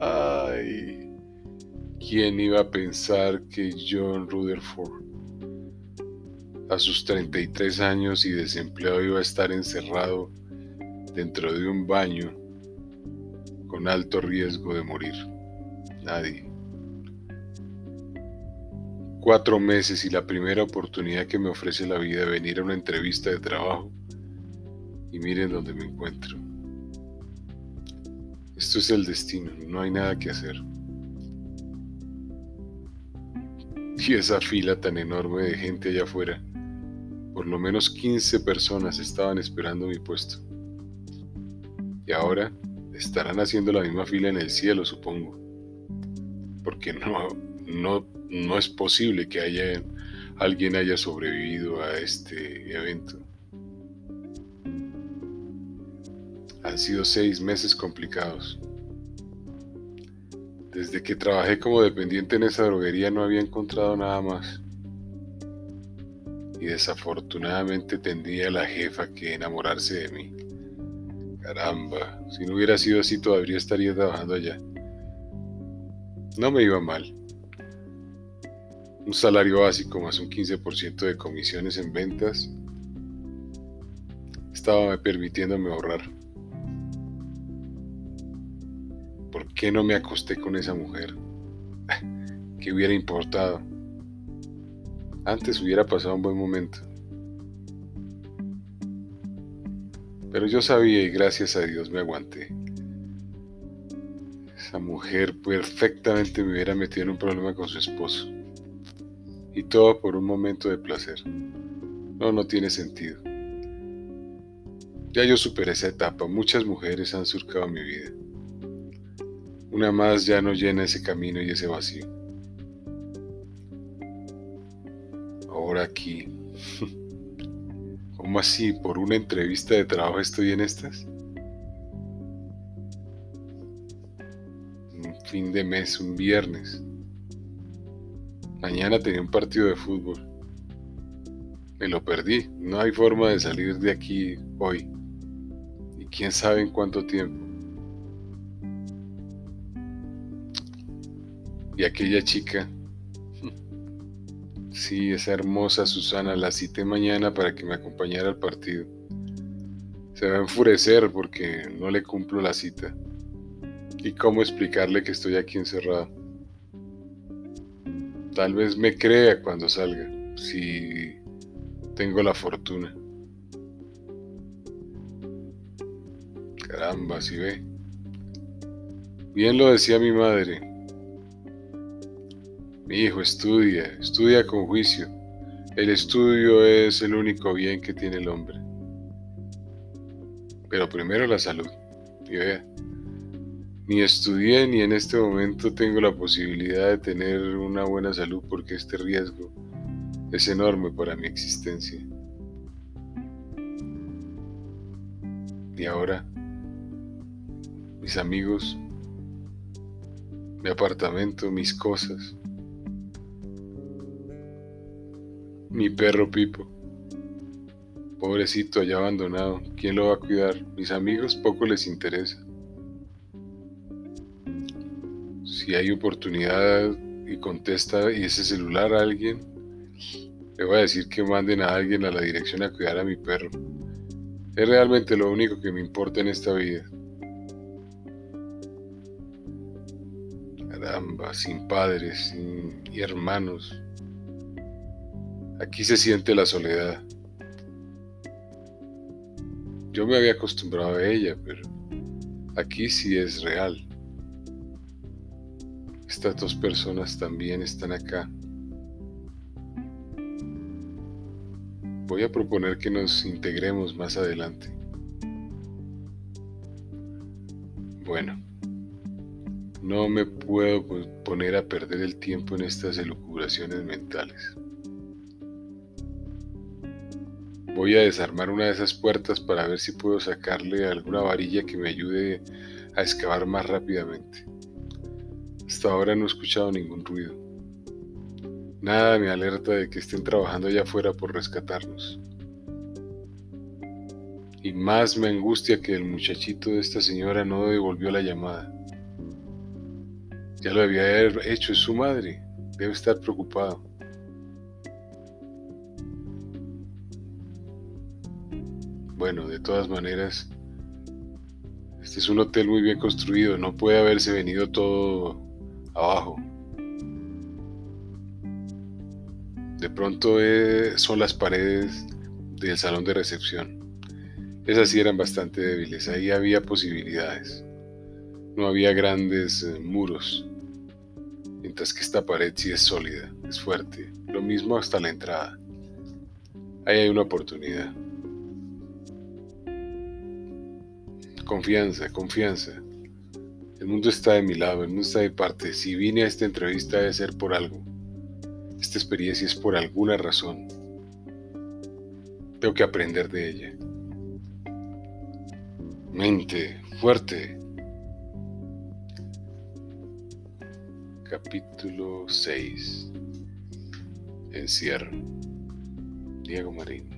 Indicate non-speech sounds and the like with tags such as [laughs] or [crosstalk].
Ay, ¿quién iba a pensar que John Rutherford a sus 33 años y desempleado iba a estar encerrado dentro de un baño con alto riesgo de morir? Nadie. Cuatro meses y la primera oportunidad que me ofrece la vida de venir a una entrevista de trabajo y miren dónde me encuentro. Esto es el destino, no hay nada que hacer. Y esa fila tan enorme de gente allá afuera, por lo menos 15 personas estaban esperando mi puesto. Y ahora estarán haciendo la misma fila en el cielo, supongo. Porque no, no, no es posible que haya, alguien haya sobrevivido a este evento. Han sido seis meses complicados. Desde que trabajé como dependiente en esa droguería no había encontrado nada más. Y desafortunadamente tendría la jefa que enamorarse de mí. Caramba, si no hubiera sido así todavía estaría trabajando allá. No me iba mal. Un salario básico más un 15% de comisiones en ventas estaba permitiéndome ahorrar. ¿Por qué no me acosté con esa mujer? [laughs] ¿Qué hubiera importado? Antes hubiera pasado un buen momento. Pero yo sabía y gracias a Dios me aguanté. Esa mujer perfectamente me hubiera metido en un problema con su esposo. Y todo por un momento de placer. No, no tiene sentido. Ya yo superé esa etapa. Muchas mujeres han surcado mi vida. Una más ya no llena ese camino y ese vacío. Ahora aquí. [laughs] ¿Cómo así? ¿Por una entrevista de trabajo estoy en estas? Un fin de mes, un viernes. Mañana tenía un partido de fútbol. Me lo perdí. No hay forma de salir de aquí hoy. Y quién sabe en cuánto tiempo. Y aquella chica, [laughs] sí, esa hermosa Susana, la cité mañana para que me acompañara al partido. Se va a enfurecer porque no le cumplo la cita. ¿Y cómo explicarle que estoy aquí encerrado? Tal vez me crea cuando salga, si tengo la fortuna. Caramba, si ve. Bien lo decía mi madre, mi hijo, estudia, estudia con juicio. El estudio es el único bien que tiene el hombre. Pero primero la salud. Y vea, ni estudié ni en este momento tengo la posibilidad de tener una buena salud porque este riesgo es enorme para mi existencia. Y ahora, mis amigos, mi apartamento, mis cosas, Mi perro Pipo. Pobrecito allá abandonado. ¿Quién lo va a cuidar? Mis amigos poco les interesa. Si hay oportunidad y contesta y ese celular a alguien, le voy a decir que manden a alguien a la dirección a cuidar a mi perro. Es realmente lo único que me importa en esta vida. Caramba, sin padres, sin hermanos. Aquí se siente la soledad. Yo me había acostumbrado a ella, pero aquí sí es real. Estas dos personas también están acá. Voy a proponer que nos integremos más adelante. Bueno, no me puedo poner a perder el tiempo en estas elucubraciones mentales. Voy a desarmar una de esas puertas para ver si puedo sacarle alguna varilla que me ayude a excavar más rápidamente. Hasta ahora no he escuchado ningún ruido. Nada me alerta de que estén trabajando allá afuera por rescatarnos. Y más me angustia que el muchachito de esta señora no devolvió la llamada. Ya lo había hecho, su madre. Debe estar preocupado. Bueno, de todas maneras, este es un hotel muy bien construido, no puede haberse venido todo abajo. De pronto eh, son las paredes del salón de recepción. Esas sí eran bastante débiles, ahí había posibilidades. No había grandes eh, muros, mientras que esta pared sí es sólida, es fuerte. Lo mismo hasta la entrada. Ahí hay una oportunidad. Confianza, confianza. El mundo está de mi lado, el mundo está de parte. Si vine a esta entrevista debe ser por algo. Esta experiencia es por alguna razón. Tengo que aprender de ella. Mente fuerte. Capítulo 6. Encierro. Diego Marín.